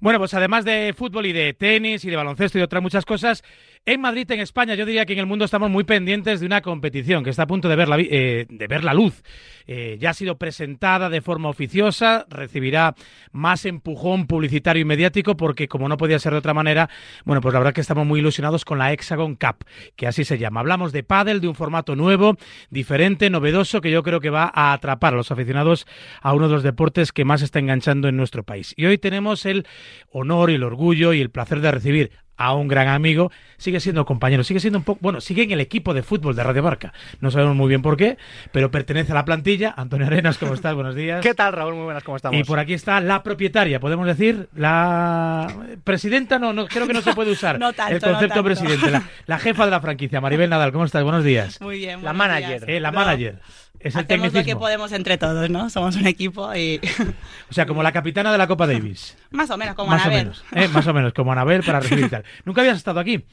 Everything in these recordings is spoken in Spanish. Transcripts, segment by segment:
Bueno, pues además de fútbol y de tenis y de baloncesto y de otras muchas cosas, en Madrid, en España, yo diría que en el mundo estamos muy pendientes de una competición que está a punto de ver la, eh, de ver la luz. Eh, ya ha sido presentada de forma oficiosa, recibirá más empujón publicitario y mediático porque, como no podía ser de otra manera, bueno, pues la verdad que estamos muy ilusionados con la Hexagon Cup, que así se llama. Hablamos de pádel, de un formato nuevo, diferente, novedoso, que yo creo que va a atrapar a los aficionados a uno de los deportes que más está enganchando en nuestro país. Y hoy tenemos el honor y el orgullo y el placer de recibir a un gran amigo, sigue siendo compañero, sigue siendo un poco, bueno, sigue en el equipo de fútbol de Radio Barca. No sabemos muy bien por qué, pero pertenece a la plantilla. Antonio Arenas, ¿cómo estás? Buenos días. ¿Qué tal, Raúl? Muy buenas, ¿cómo estamos? Y por aquí está la propietaria, podemos decir, la presidenta, no, no creo que no se puede usar no tanto, el concepto no tanto. presidente, la, jefa de la franquicia, Maribel Nadal, ¿cómo estás? Buenos días. Muy bien. La manager. Eh, la No, manager. Es el Hacemos lo que tecnicismo. podemos entre todos, ¿no? Somos un equipo y O sea, como la capitana de la Copa Davis. más o menos como más Anabel. o menos. ¿eh? Más o menos, como Anabel para recibir tal. ¿Nunca habías estado aquí?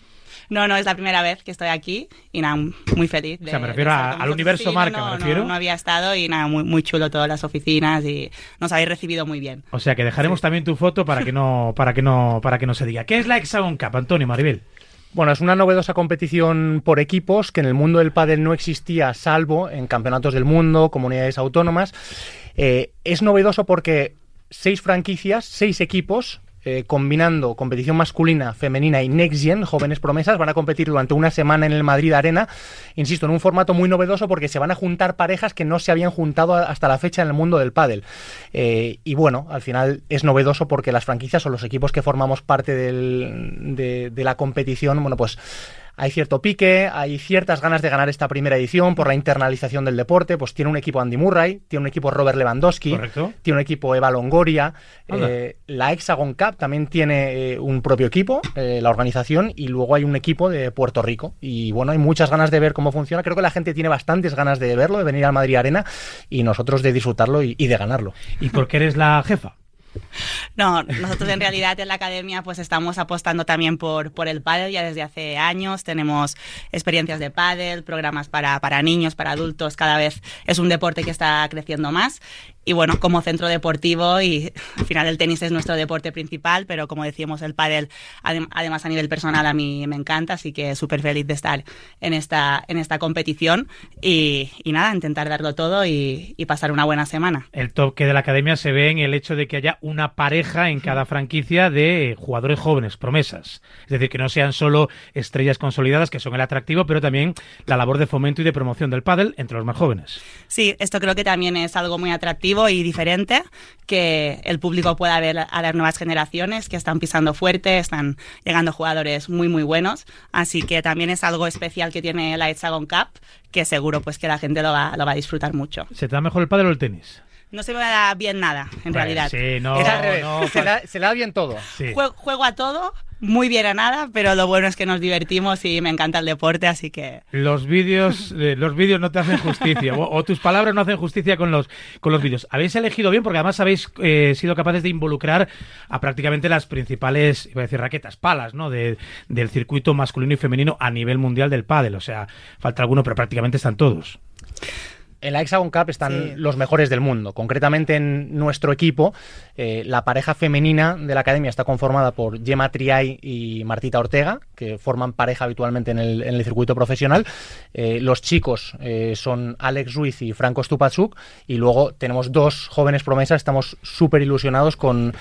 No, no, es la primera vez que estoy aquí y nada, muy feliz. De, O sea, me refiero a- al universo Sí, no, marca, no, me no, refiero. No, había estado y nada, muy, muy chulo todas las oficinas y nos habéis recibido muy bien. O sea que dejaremos también tu foto para que no, para que no, para que no se diga. ¿Qué es la Hexagon Cup, Antonio Maribel? Bueno, es una novedosa competición por equipos que en el mundo del pádel no existía, salvo en campeonatos del mundo, comunidades autónomas. Eh, es novedoso porque seis franquicias, seis equipos, eh, combinando competición masculina, femenina y Next Gen, jóvenes promesas, van a competir durante una semana en el Madrid Arena. Insisto, en un formato muy novedoso porque se van a juntar parejas que no se habían juntado hasta la fecha en el mundo del pádel. Eh, y bueno, al final es novedoso porque las franquicias o los equipos que formamos parte de, de la competición, bueno, pues hay cierto pique, hay ciertas ganas de ganar esta primera edición por la internalización del deporte. Pues tiene un equipo Andy Murray, tiene un equipo Robert Lewandowski, Correcto. tiene un equipo Eva Longoria. Eh, la Hexagon Cup también tiene eh, un propio equipo, eh, la organización, y luego hay un equipo de Puerto Rico. Y bueno, hay muchas ganas de ver cómo funciona. Creo que la gente tiene bastantes ganas de verlo, de venir al Madrid Arena y nosotros de disfrutarlo y, y de ganarlo. ¿Y por qué eres la jefa? No, nosotros en realidad en la academia pues estamos apostando también por, por el pádel ya desde hace años. Tenemos experiencias de pádel, programas para, para niños, para adultos. Cada vez es un deporte que está creciendo más. Y bueno, como centro deportivo y al final el tenis es nuestro deporte principal, pero como decíamos el pádel adem- además a nivel personal a mí me encanta, así que súper feliz de estar en esta, en esta competición y, y nada, intentar darlo todo y, y pasar una buena semana. El toque de la academia se ve en el hecho de que haya una pareja en cada franquicia de jugadores jóvenes, promesas. Es decir, que no sean solo estrellas consolidadas, que son el atractivo, pero también la labor de fomento y de promoción del pádel entre los más jóvenes. Sí, esto creo que también es algo muy atractivo y diferente, que el público pueda ver a las nuevas generaciones que están pisando fuerte, están llegando jugadores muy muy buenos, así que también es algo especial que tiene la Hexagon Cup, que seguro pues que la gente lo va, lo va a disfrutar mucho. ¿Se te da mejor el pádel o el tenis? No se me da bien nada, en Bueno, realidad. sí, no, Es Era- al revés, no, se, le da bien todo. Sí. Juego a todo, muy bien a nada, pero lo bueno es que nos divertimos y me encanta el deporte, así que Los vídeos, eh, los vídeos no te hacen justicia, o, o tus palabras no hacen justicia con los, con los vídeos. Habéis elegido bien porque además habéis eh, sido capaces de involucrar a prácticamente las principales, iba a decir raquetas, palas, ¿no? De, del circuito masculino y femenino a nivel mundial del pádel. O sea, falta alguno, pero prácticamente están todos. En la Hexagon Cup están Sí. los mejores del mundo. Concretamente en nuestro equipo, eh, la pareja femenina de la academia está conformada por Gemma Triay y Martita Ortega, que forman pareja habitualmente en el, en el circuito profesional. Eh, los chicos eh, son Alex Ruiz y Franco Stupachuk. Y luego tenemos dos jóvenes promesas. Estamos súper ilusionados con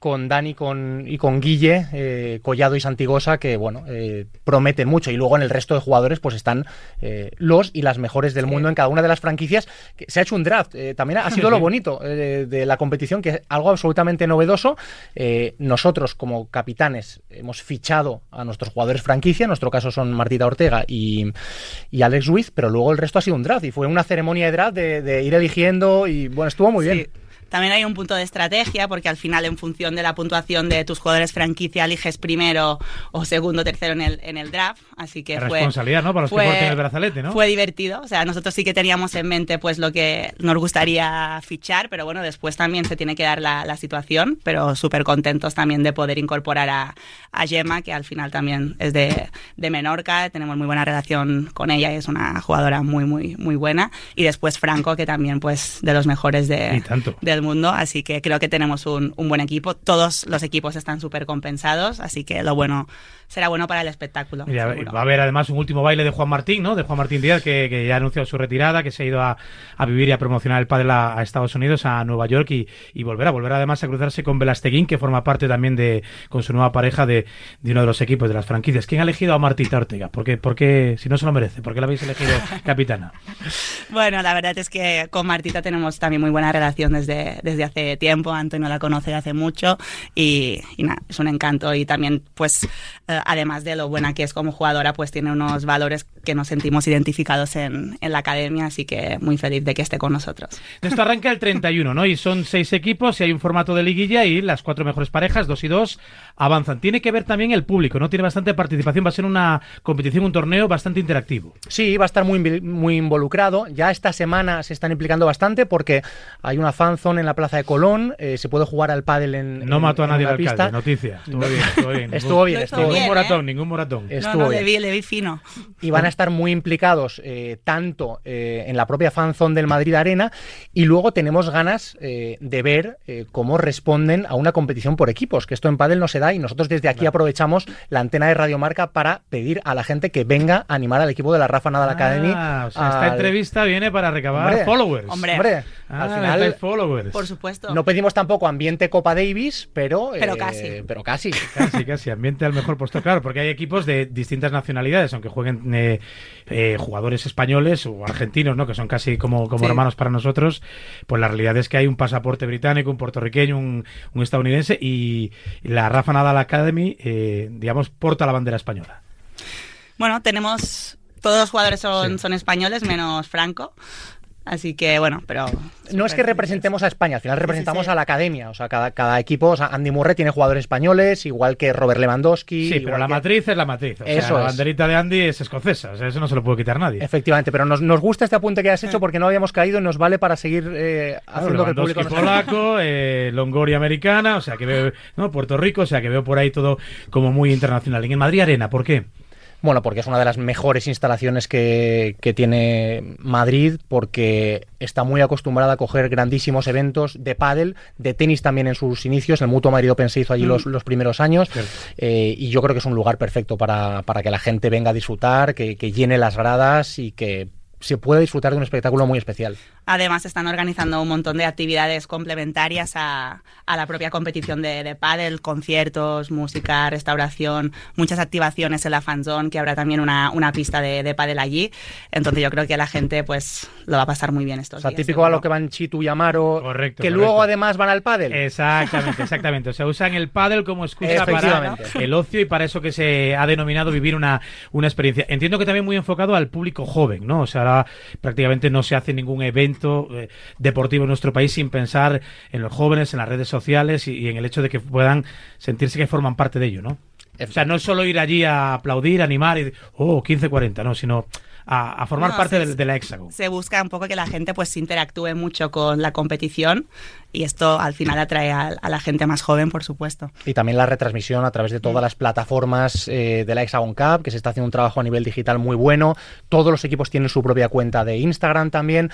con Dani con, y con Guille, eh, Collado y Santigosa, que bueno, eh, prometen mucho. Y luego en el resto de jugadores, pues están eh, los y las mejores del mundo en cada una de las franquicias. Que se ha hecho un draft. eh, también ha sido lo bonito eh, de la competición, que es algo absolutamente novedoso. Eh, nosotros, como capitanes, hemos fichado a nuestros jugadores franquicia. En nuestro caso son Martita Ortega y, y Alex Ruiz, pero luego el resto ha sido un draft. Y fue una ceremonia de draft de, de ir eligiendo. Y bueno, estuvo muy Sí. bien. También hay un punto de estrategia, porque al final, en función de la puntuación de tus jugadores franquicia, eliges primero o segundo o tercero en el, en el draft. Así que Qué fue. responsabilidad, ¿no? Para los que fue- porten el brazalete, ¿no? Fue divertido. O sea, nosotros sí que teníamos en mente pues lo que nos gustaría fichar, pero bueno, después también se tiene que dar la, la situación, pero súper contentos también de poder incorporar a, a Gemma, que al final también es de, de Menorca, tenemos muy buena relación con ella y es una jugadora muy, muy, muy buena. Y después Franco, que también pues de los mejores de, del del mundo, así que creo que tenemos un, un buen equipo. Todos los equipos están súper compensados, así que lo bueno será bueno para el espectáculo. Mira, va a haber además un último baile de Juan Martín, ¿no? De Juan Martín Díaz, que, que ya ha anunciado su retirada, que se ha ido a, a vivir y a promocionar el padre a, a, Estados Unidos, a Nueva York, y, y volverá. Volverá además a cruzarse con Velasteguín, que forma parte también de, con su nueva pareja de, de uno de los equipos de las franquicias. ¿Quién ha elegido a Martita Ortega? ¿Por qué, por qué, si no se lo merece, por qué la habéis elegido capitana? bueno, la verdad es que con Martita tenemos también muy buena relación desde, desde hace tiempo. Antonio la conoce hace mucho y, y nada, es un encanto. Y también, pues, eh, además de lo bueno que es como jugadora, pues tiene unos valores que nos sentimos identificados en, en, la academia, así que muy feliz de que esté con nosotros. Esto arranca el 31, ¿no? Y son seis equipos y hay un formato de liguilla y las cuatro mejores parejas, dos y dos, avanzan. Tiene que ver también el público, ¿no? Tiene bastante participación, va a ser una competición, un torneo bastante interactivo. Sí, va a estar muy, muy involucrado. Ya esta semana se están implicando bastante porque hay una fanzone en la Plaza de Colón, eh, se puede jugar al pádel en No en, mató a nadie en el la alcalde, pista. noticia. Estuvo bien, estuvo bien. Estuvo bien, estuvo ningún bien, moratón, ¿eh? ningún moratón. Estuvo no, no, bien. le vi, le vi fino. y van a estar muy implicados eh, tanto eh, en la propia fanzone del Madrid Arena y luego tenemos ganas eh, de ver eh, cómo responden a una competición por equipos, que esto en pádel no se da y nosotros desde aquí Claro. aprovechamos la antena de Radiomarca para pedir a la gente que venga a animar al equipo de la Rafa Nadal Academy. Ah, o sea, esta entrevista viene para recabar Hombre. followers. Hombre. Hombre, Ah, al final followers. Por supuesto. no pedimos tampoco ambiente Copa Davis, pero Pero eh, casi. pero casi. Casi, casi, ambiente al mejor puesto. Claro, porque hay equipos de distintas nacionalidades, aunque jueguen eh, eh, jugadores españoles o argentinos, ¿no? Que son casi como, como Sí. hermanos para nosotros. Pues la realidad es que hay un pasaporte británico, un puertorriqueño, un, un estadounidense y la Rafa Nadal Academy, eh, digamos, porta la bandera española. Bueno, tenemos. Todos los jugadores son, Sí. son españoles, menos Franco. Así que, bueno, pero. No es que representemos a España, al final Sí, sí, representamos sí. a la academia. O sea, cada, cada equipo, o sea, Andy Murray tiene jugadores españoles, igual que Robert Lewandowski. Sí, pero la que- matriz es la matriz. O sea, Eso la es. banderita de Andy es escocesa. O sea, eso no se lo puede quitar nadie. Efectivamente, pero nos, nos gusta este apunte que has hecho porque no habíamos caído y nos vale para seguir eh, Claro, haciendo que el público nos- polaco, eh, Longoria americana, o sea que veo, no, Puerto Rico, o sea que veo por ahí todo como muy internacional. En el Madrid Arena, ¿por qué? Bueno, porque es una de las mejores instalaciones que, que tiene Madrid, porque está muy acostumbrada a coger grandísimos eventos de pádel, de tenis también en sus inicios. El Mutuo Madrid Open se hizo allí los, los primeros años. Eh, y yo creo que es un lugar perfecto para, para que la gente venga a disfrutar, que, que llene las gradas y que se pueda disfrutar de un espectáculo muy especial. Además, están organizando un montón de actividades complementarias a, a la propia competición de, de pádel, conciertos, música, restauración, muchas activaciones en la fanzone, que habrá también una, una pista de, de pádel allí. Entonces yo creo que la gente pues lo va a pasar muy bien estos O sea, días, típico a lo que van Chitu y Amaro, Correcto, que correcto. luego además van al pádel. Exactamente, exactamente. O sea, usan el pádel como excusa para el ocio y para eso que se ha denominado vivir una, una experiencia. Entiendo que también muy enfocado al público joven, ¿no? O sea, ahora prácticamente no se hace ningún evento eh, deportivo en nuestro país sin pensar en los jóvenes, en las redes sociales y, y en el hecho de que puedan sentirse que forman parte de ello, ¿no? O sea, no es solo ir allí a aplaudir, animar y, oh, 15-40, no, sino a, a formar No, parte sí, de, de la Hexagon. Se busca un poco que la gente pues interactúe mucho con la competición y esto al final atrae a, a la gente más joven, por supuesto. Y también la retransmisión a través de todas las plataformas eh, de la Hexagon Cup, que se está haciendo un trabajo a nivel digital muy bueno. Todos los equipos tienen su propia cuenta de Instagram también.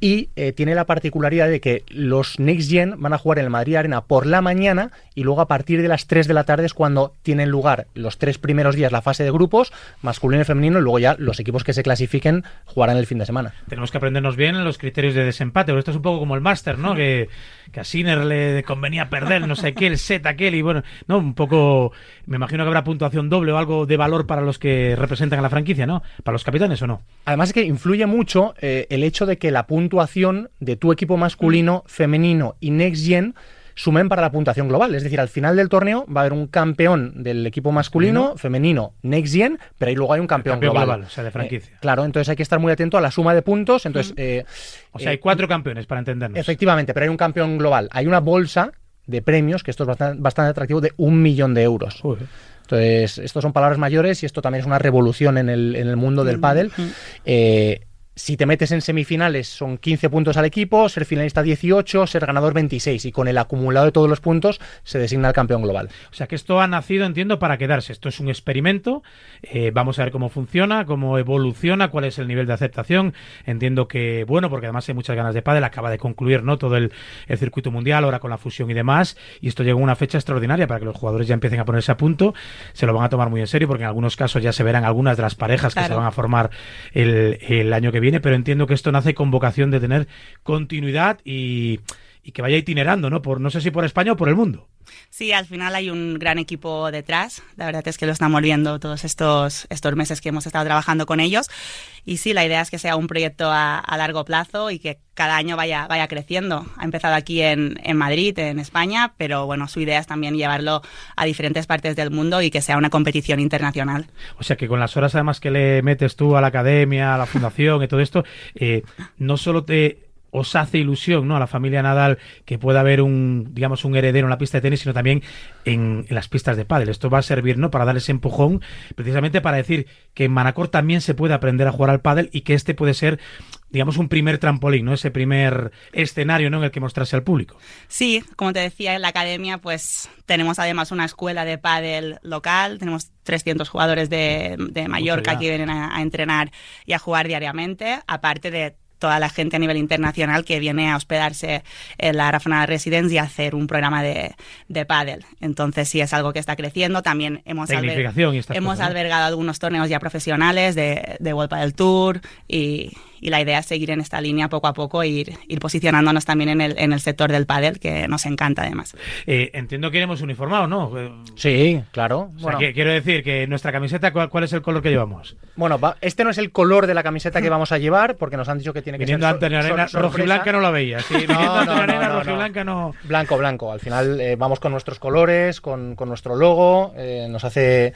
Y eh, tiene la particularidad de que los Next Gen van a jugar en el Madrid Arena por la mañana y luego a partir de las 3 de la tarde es cuando tienen lugar los tres primeros días la fase de grupos, masculino y femenino, y luego ya los equipos que se clasifiquen jugarán el fin de semana. Tenemos que aprendernos bien en los criterios de desempate, porque esto es un poco como el máster, ¿no? Que, que a Sinner le convenía perder no sé qué, el set aquel, y bueno, no, un poco, me imagino que habrá puntuación doble o algo de valor para los que representan a la franquicia, ¿no? Para los capitanes o no. Además es que influye mucho eh, el hecho de que la puntuación de tu equipo masculino, femenino y next gen sumen para la puntuación global. Es decir, al final del torneo va a haber un campeón del equipo masculino, femenino, next gen, pero ahí luego hay un campeón, campeón global. global, o sea, de franquicia. Eh, claro, entonces hay que estar muy atento a la suma de puntos. Entonces, eh, O sea, eh, hay cuatro campeones para entendernos. efectivamente, pero hay un campeón global. Hay una bolsa de premios, que esto es bastante, bastante atractivo, de un millón de euros. Joder. Entonces, estos son palabras mayores y esto también es una revolución en el, en el mundo del pádel. Eh, si te metes en semifinales son 15 puntos al equipo, ser finalista 18, ser ganador 26 y con el acumulado de todos los puntos se designa el campeón global. O sea que esto ha nacido, entiendo, para quedarse. Esto es un experimento. Eh, vamos a ver cómo funciona, cómo evoluciona, cuál es el nivel de aceptación. Entiendo que, bueno, porque además hay muchas ganas de pádel, acaba de concluir ¿no? todo el, el circuito mundial, ahora con la fusión y demás, y esto llega a una fecha extraordinaria para que los jugadores ya empiecen a ponerse a punto. Se lo van a tomar muy en serio porque en algunos casos ya se verán algunas de las parejas que se van a formar el, el año que viene pero entiendo que esto nace con vocación de tener continuidad y, y que vaya itinerando, ¿no? Por, no sé si por España o por el mundo. Sí, al final hay un gran equipo detrás. La verdad es que lo estamos viendo todos estos, estos meses que hemos estado trabajando con ellos. Y sí, la idea es que sea un proyecto a, largo plazo y que cada año vaya, vaya creciendo. Ha empezado aquí en, en, Madrid, en España, pero bueno, su idea es también llevarlo a diferentes partes del mundo y que sea una competición internacional. O sea que con las horas además que le metes tú a la academia, a la fundación y todo esto, eh, no solo te os hace ilusión ¿no? a la familia Nadal que pueda haber un digamos un heredero en la pista de tenis sino también en, en las pistas de pádel. Esto va a servir no para dar ese empujón precisamente para decir que en Manacor también se puede aprender a jugar al pádel y que este puede ser digamos un primer trampolín no ese primer escenario no en el que mostrarse al público. Sí como te decía en la academia pues tenemos además una escuela de pádel local tenemos 300 jugadores de, de Mallorca que vienen a, a entrenar y a jugar diariamente aparte de toda la gente a nivel internacional que viene a hospedarse en la Rafana Residence y a hacer un programa de, de pádel. Entonces sí es algo que está creciendo. También hemos, alber hemos cosas, albergado ¿no? algunos torneos ya profesionales de, de World Padel Tour y, y, la idea es seguir en esta línea poco a poco e ir, ir posicionándonos también en el, en el sector del pádel, que nos encanta además. Eh, entiendo que iremos uniformados, ¿no? Sí, claro. O sea, bueno. que, quiero decir que nuestra camiseta, ¿cuál, ¿cuál, es el color que llevamos? Bueno, va, este no es el color de la camiseta que vamos a llevar, porque nos han dicho que tiene que Viniendo ser Antonio Arena, rojiblanca no la veía. Sí, no, no, Antonio Arena, no, rojiblanca no. Blanco, blanco. Al final eh, vamos con nuestros colores, con, con nuestro logo. Eh, nos hace.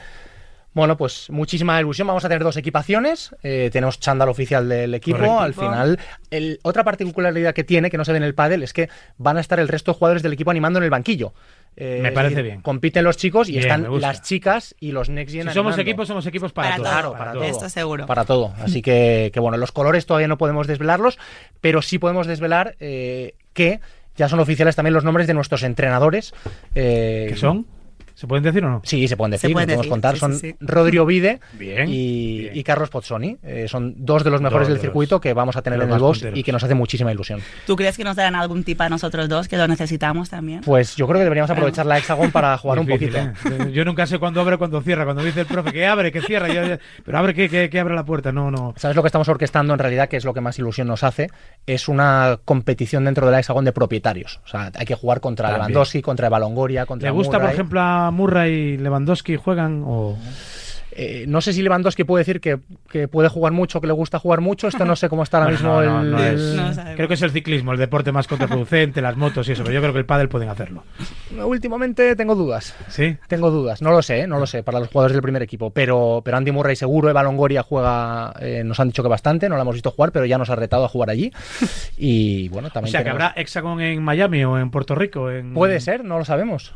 Bueno, pues muchísima ilusión. Vamos a tener dos equipaciones. Eh, tenemos chándal oficial del equipo. Correcto. Al final, el, otra particularidad que tiene, que no se ve en el pádel, es que van a estar el resto de jugadores del equipo animando en el banquillo. Eh, me parece decir, bien. Compiten los chicos y bien, están las chicas y los Next Gen. Si somos equipos, somos equipos para, para todo. Claro, para, todo. Esto seguro. Para todo. Así que, que, bueno, los colores todavía no podemos desvelarlos, pero sí podemos desvelar eh, que ya son oficiales también los nombres de nuestros entrenadores. Eh, ¿Qué son? ¿Se pueden decir o no? Sí, se pueden decir, se pueden podemos decir. contar. Sí, son sí, sí. Rodrigo Vide bien, y, bien. y, Carlos Pozzoni. Eh, son dos de los mejores dos del circuito que vamos a tener en el box punteros. y que nos hace muchísima ilusión. ¿Tú crees que nos darán algún tip a nosotros dos que lo necesitamos también? Pues yo creo que deberíamos aprovechar la Hexagon para jugar Difícil, un poquito. ¿eh? Yo nunca sé cuándo abre, cuándo cierra. Cuando dice el profe que abre, que cierra, yo, yo, pero abre que, que, que, abre la puerta. No, no. ¿Sabes lo que estamos orquestando en realidad? Que es lo que más ilusión nos hace. Es una competición dentro de la Hexagon de propietarios. O sea, hay que jugar contra También. Lewandowski, contra Balongoria, contra ¿Le gusta, Murray. por ejemplo, a Murray Lewandowski juegan o...? Eh, no sé si Lewandowski puede decir que, que, puede jugar mucho, que le gusta jugar mucho. Esto no sé cómo está ahora mismo no, el, no, es, el... Creo que es el ciclismo, el deporte más contraproducente, las motos y eso, pero yo creo que el pádel pueden hacerlo. Últimamente tengo dudas. ¿Sí? Tengo dudas. No lo sé, no lo sé, para los jugadores del primer equipo. Pero, pero Andy Murray seguro, Eva Longoria juega, eh, nos han dicho que bastante, no la hemos visto jugar, pero ya nos ha retado a jugar allí. Y bueno, también. O sea, tenemos... que habrá Hexagon en Miami o en Puerto Rico. En... Puede ser, no lo sabemos.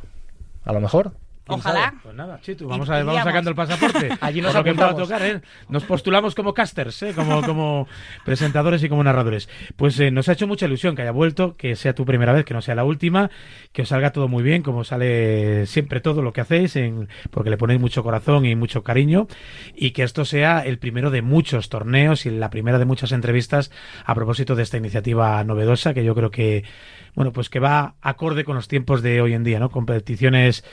A lo mejor. Ojalá. Pues nada, Chitu, vamos, a, vamos sacando el pasaporte. Allí nos que pueda tocar, ¿eh? Nos postulamos como casters, ¿eh? como, como presentadores y como narradores. Pues eh, nos ha hecho mucha ilusión que haya vuelto, que sea tu primera vez, que no sea la última, que os salga todo muy bien, como sale siempre todo lo que hacéis, en, porque le ponéis mucho corazón y mucho cariño, y que esto sea el primero de muchos torneos y la primera de muchas entrevistas a propósito de esta iniciativa novedosa, que yo creo que, bueno, pues que va acorde con los tiempos de hoy en día, ¿no? Competiciones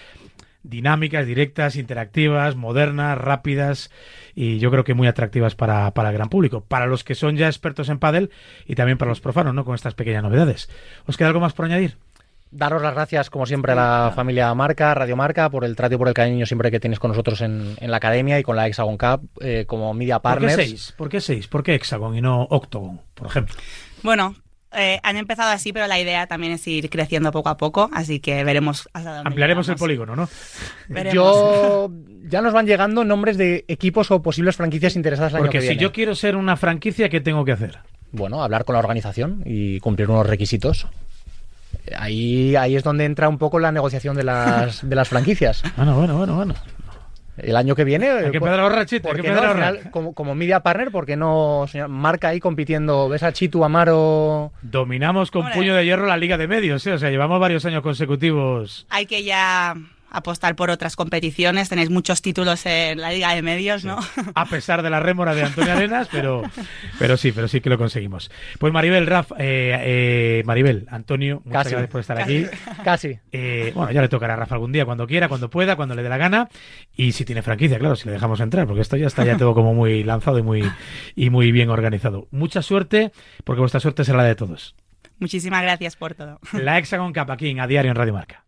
dinámicas, directas, interactivas, modernas, rápidas y yo creo que muy atractivas para, para, el gran público, para los que son ya expertos en pádel y también para los profanos, ¿no? Con estas pequeñas novedades. ¿Os queda algo más por añadir? Daros las gracias, como siempre, a la familia Marca, Radio Marca, por el trato y por el cariño siempre que tenéis con nosotros en, en la academia y con la Hexagon Cup eh, como media partners. ¿Por qué seis? ¿Por qué seis? ¿Por qué Hexagon y no Octagon, por ejemplo? Bueno, eh, han empezado así, pero la idea también es ir creciendo poco a poco, así que veremos hasta dónde Ampliaremos llegamos. el polígono, ¿no? Veremos. Yo ya nos van llegando nombres de equipos o posibles franquicias interesadas el Porque año que si viene. yo quiero ser una franquicia, ¿qué tengo que hacer? Bueno, hablar con la organización y cumplir unos requisitos. Ahí, ahí es donde entra un poco la negociación de las, de las franquicias. Bueno, bueno, bueno, bueno. El año que viene. Hay que empezar a ahorrar, Chito, hay que empezar a ahorrar. como, como media partner, porque no, señor, marca ahí compitiendo? ¿Ves a Chitu, Amaro? Dominamos con puño de hierro la Liga de Medios, ¿eh? o sea, llevamos varios años consecutivos. Hay que ya apostar por otras competiciones. Tenéis muchos títulos en la Liga de Medios, ¿no? A pesar de la rémora de Antonio Arenas, pero, pero sí, pero sí que lo conseguimos. Pues Maribel, Raf, eh, eh, Maribel, Antonio, muchas Casi. gracias por estar aquí. Casi. Eh, bueno, ya le tocará a Rafa algún día, cuando quiera, cuando pueda, cuando le dé la gana. Y si tiene franquicia, claro, si le dejamos entrar, porque esto ya está ya todo como muy lanzado y muy, y muy bien organizado. Mucha suerte, porque vuestra suerte será la de todos. Muchísimas gracias por todo. La Hexagon Cup aquí en A Diario en Radio Marca.